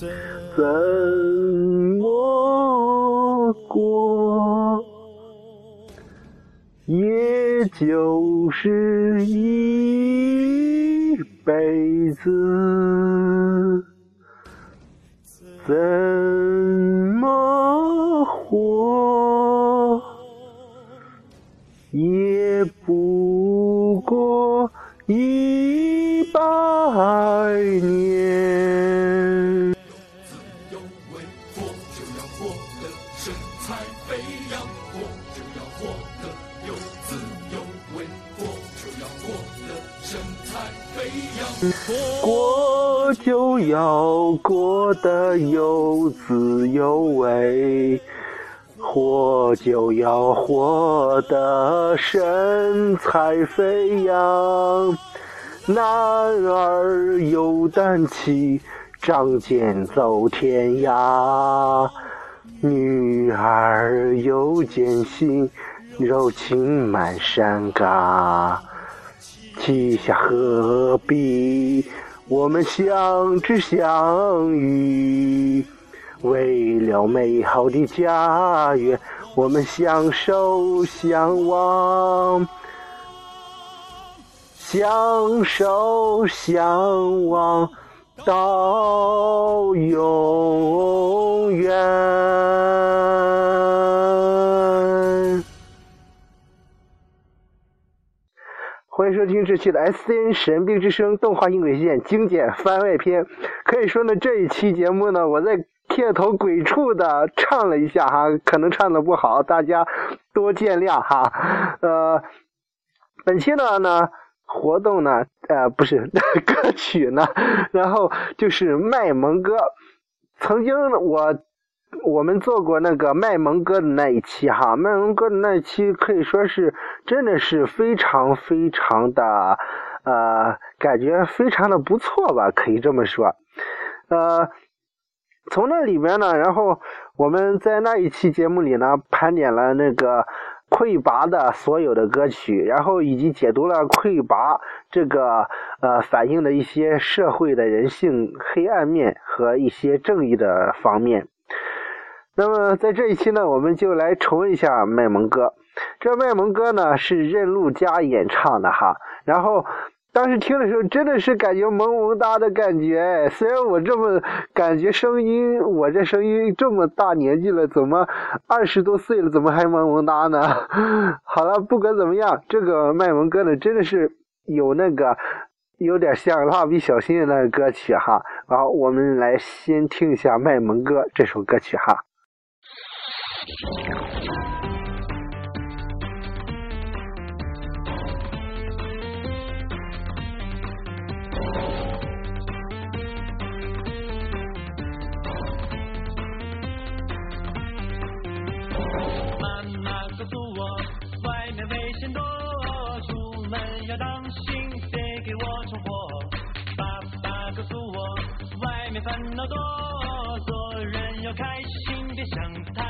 怎么过，也就是一辈子，怎么活，也不过一百年。过就要过得有滋有味，活就要活得神采飞扬。男儿有胆气，仗剑走天涯；女儿有艰辛，柔情满山岗。旗下何必我们相知相遇？为了美好的家园，我们相守相望，相守相望到永远。迎收听这期的 S N 神兵之声动画音轨线精简番外篇。可以说呢，这一期节目呢，我在片头鬼畜的唱了一下哈，可能唱的不好，大家多见谅哈。呃，本期呢呢活动呢，呃不是 歌曲呢，然后就是卖萌歌。曾经我我们做过那个卖萌哥的那一期哈，卖萌哥的那一期可以说是真的是非常非常的呃，感觉非常的不错吧，可以这么说。呃，从那里面呢，然后我们在那一期节目里呢，盘点了那个魁拔的所有的歌曲，然后以及解读了魁拔这个呃反映的一些社会的人性黑暗面和一些正义的方面。那么在这一期呢，我们就来重温一下卖萌歌。这卖萌歌呢是任露佳演唱的哈，然后当时听的时候真的是感觉萌萌哒的感觉。虽然我这么感觉声音，我这声音这么大年纪了，怎么二十多岁了，怎么还萌萌哒呢？好了，不管怎么样，这个卖萌歌呢真的是有那个有点像蜡笔小新的那个歌曲哈。然后我们来先听一下卖萌歌这首歌曲哈。妈妈告诉我，外面危险多，出门要当心，别给我闯祸。爸爸告诉我，外面烦恼多，做人要开心，别想太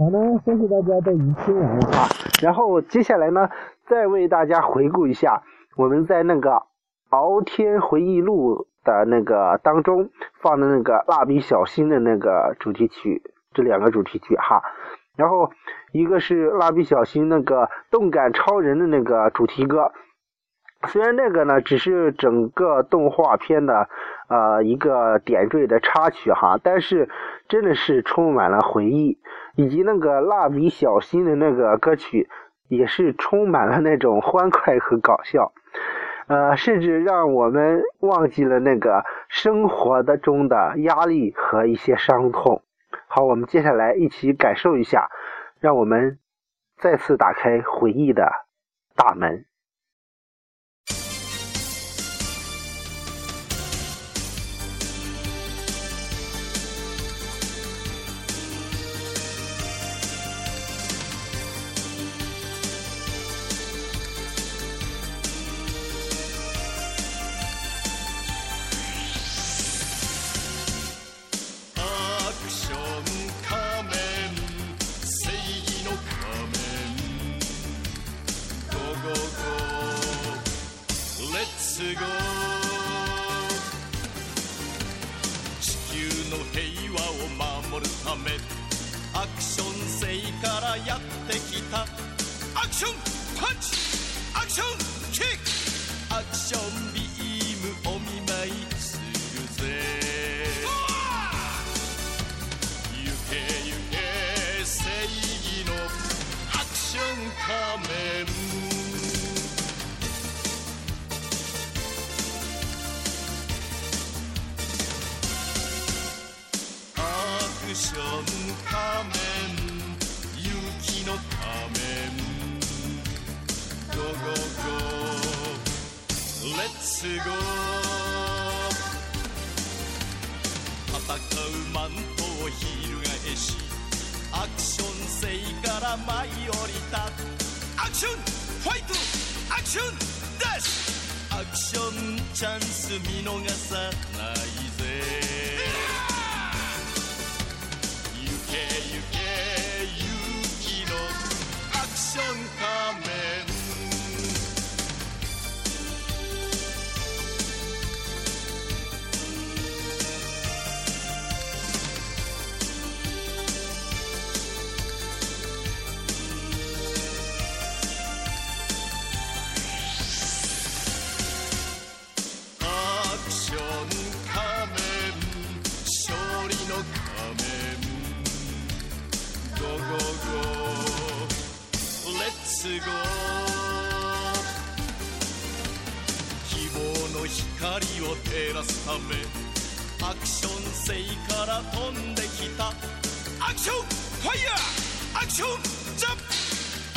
好的，相信大家都已经听完了啊。然后接下来呢，再为大家回顾一下我们在那个《敖天回忆录》的那个当中放的那个《蜡笔小新》的那个主题曲，这两个主题曲哈。然后一个是蜡笔小新那个动感超人的那个主题歌，虽然那个呢只是整个动画片的呃一个点缀的插曲哈，但是真的是充满了回忆，以及那个蜡笔小新的那个歌曲也是充满了那种欢快和搞笑，呃，甚至让我们忘记了那个生活的中的压力和一些伤痛。好，我们接下来一起感受一下，让我们再次打开回忆的大门。見逃さない光を照らすためアクション星から飛んできた。アクション!ファイヤーアクションジャンプ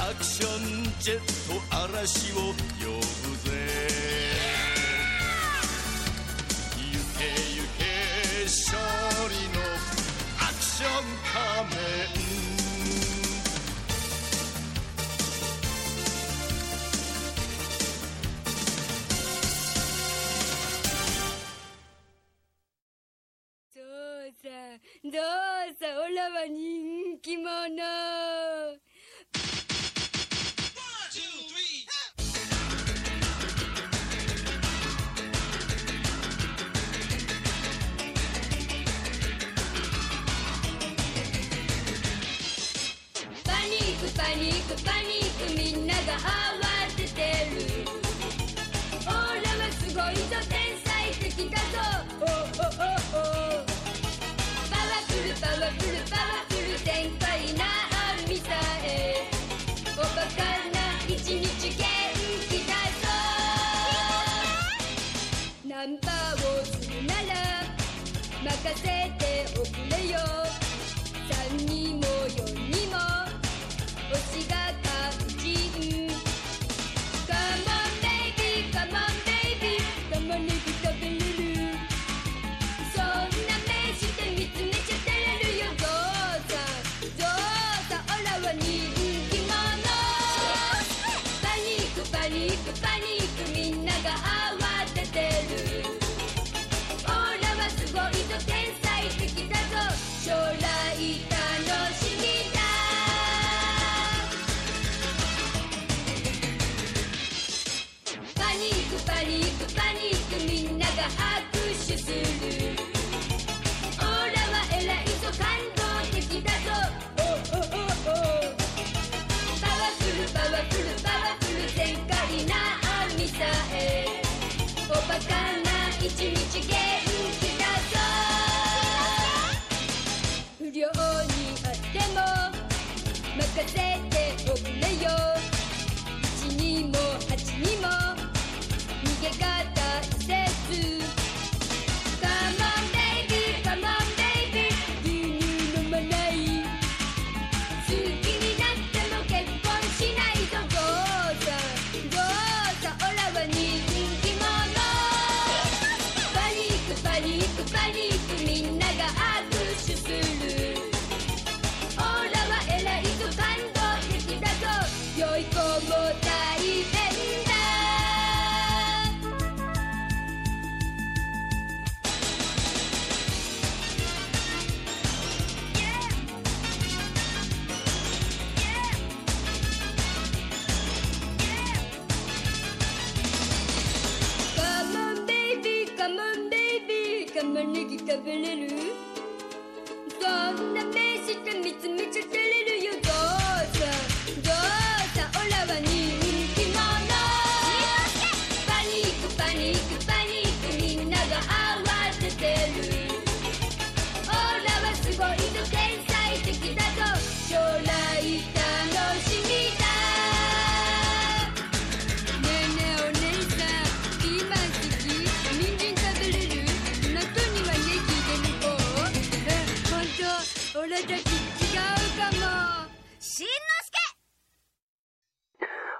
アクションジェット嵐を呼ぶぜ。行け行け勝利のアクション仮面。は人気者。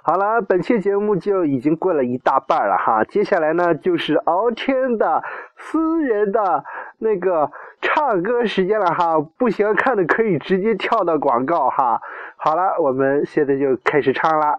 好了，本期节目就已经过了一大半了哈，接下来呢就是敖天的私人的那个唱歌时间了哈，不喜欢看的可以直接跳到广告哈。好了，我们现在就开始唱啦。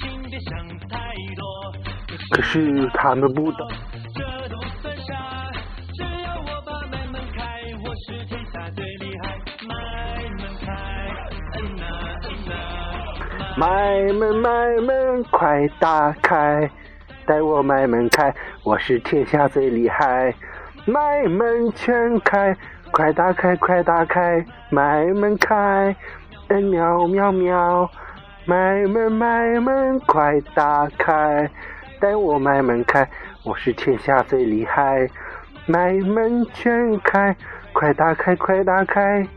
心，别想太多。可是他们不懂。这都不算啥，只要我把门门开，我是天下最厉害。买门开，嗯呐嗯呐，买门买门快打开，带我买门开，我是天下最厉害。买门全开，快打开快打开，买门开，嗯喵喵喵。买门买门快打开，带我买门开，我是天下最厉害。买门全开，快打开快打开。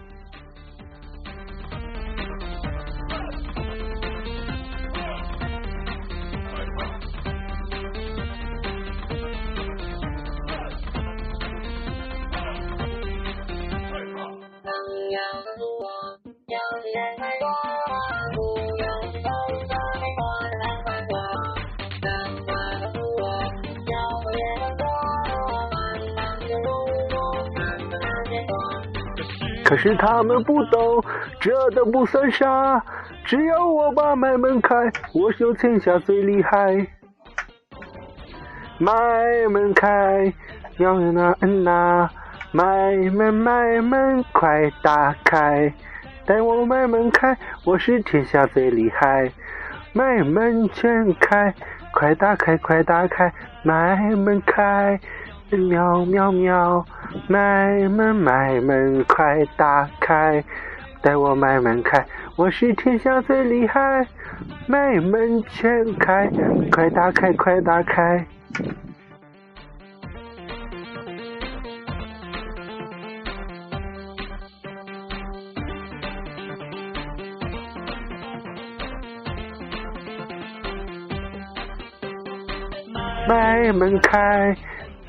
可是他们不懂，这都不算啥。只要我把买门开，我是天下最厉害。买门开，喵呀呐嗯呐，买门买门快打开，带我买门开，我是天下最厉害。买门全开，快打开快打开，买门开，喵喵喵，买门买门快打开，带我买门开，我是天下最厉害。买门全开，快打开快打开。买门开，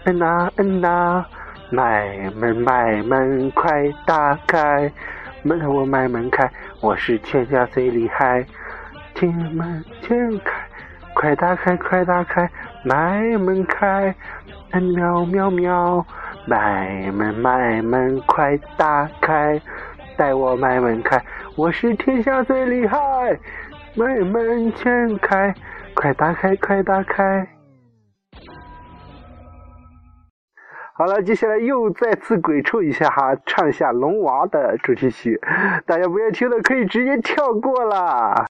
嗯呐嗯呐，买门买门快打开，门我买门开，我是全家最厉害，铁门全开，快打开快打开，卖门开，嗯喵喵喵，卖门卖门快打开，带我卖门开，我是天下最厉害，卖门全开，快打开快打开。好了，接下来又再次鬼畜一下哈，唱一下《龙娃》的主题曲，大家不愿听的可以直接跳过啦。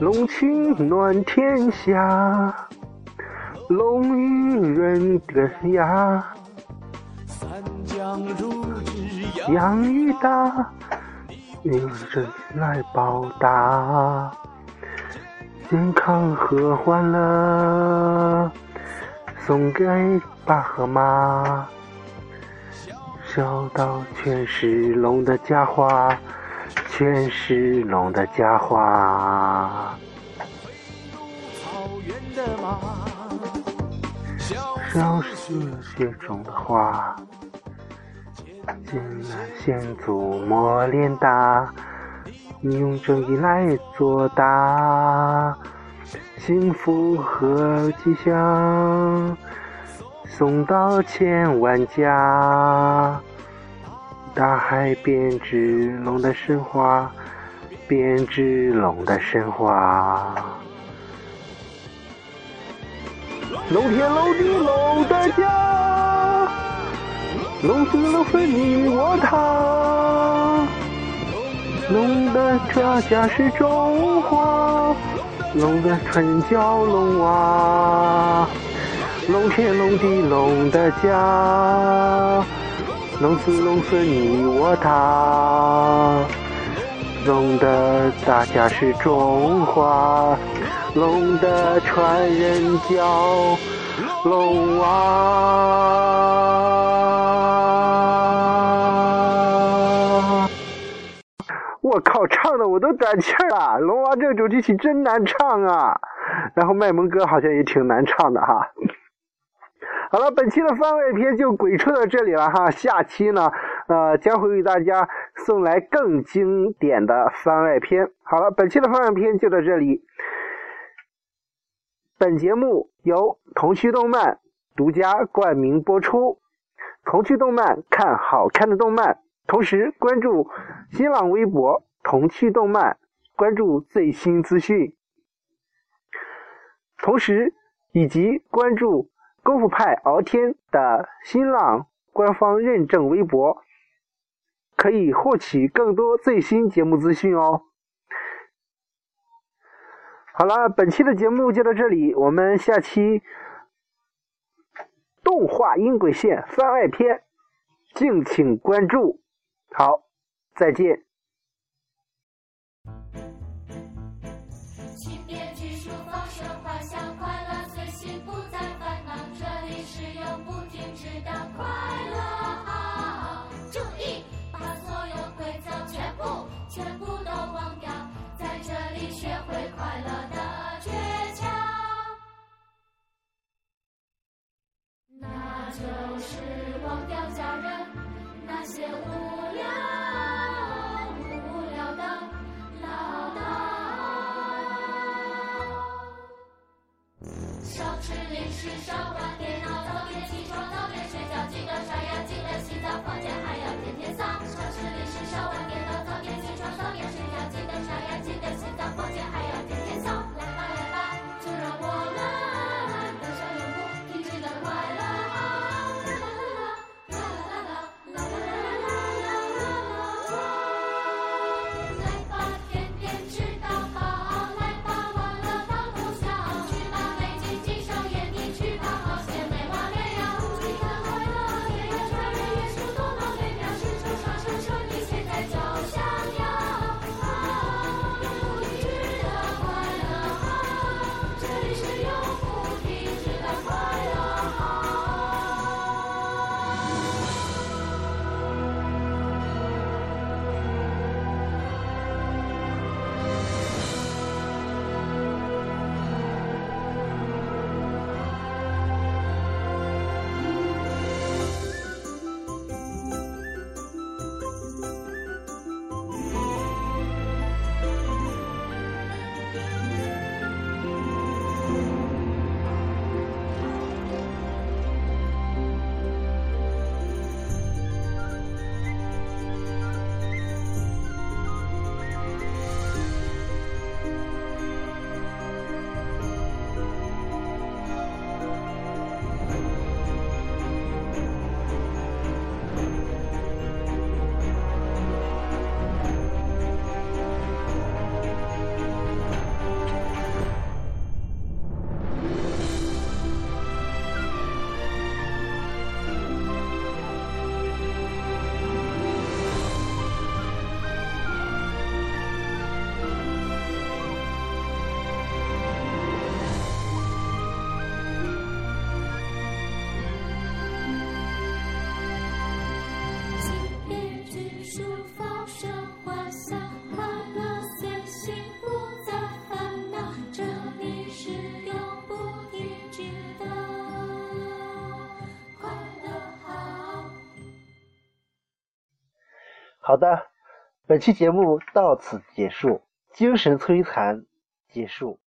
龙情暖天下，龙与人的呀，三江入之阳，养育大，有人来报答，健康和欢乐，送给爸和妈，小到全是龙的佳话。全是龙的佳话，草原的马，小是雪中的花，艰难险阻磨练大，你用正义来作答，幸福和吉祥送到千万家。大海编织龙的神话，编织龙的神话。龙天龙地龙的家，龙子龙孙你我他。龙的家家是中华，龙的传人叫龙娃。龙天龙地龙的家。龙子龙孙你我他，龙的大家是中华，龙的传人叫龙王。我靠，唱的我都短气儿了！龙王这个主题曲真难唱啊，然后卖萌歌好像也挺难唱的哈。好了，本期的番外篇就鬼畜到这里了哈，下期呢，呃，将会为大家送来更经典的番外篇。好了，本期的番外篇就到这里。本节目由童趣动漫独家冠名播出。童趣动漫看好看的动漫，同时关注新浪微博童趣动漫，关注最新资讯，同时以及关注。功夫派敖天的新浪官方认证微博，可以获取更多最新节目资讯哦。好了，本期的节目就到这里，我们下期动画音轨线番外篇，敬请关注。好，再见。是忘掉家好的，本期节目到此结束，精神摧残结束。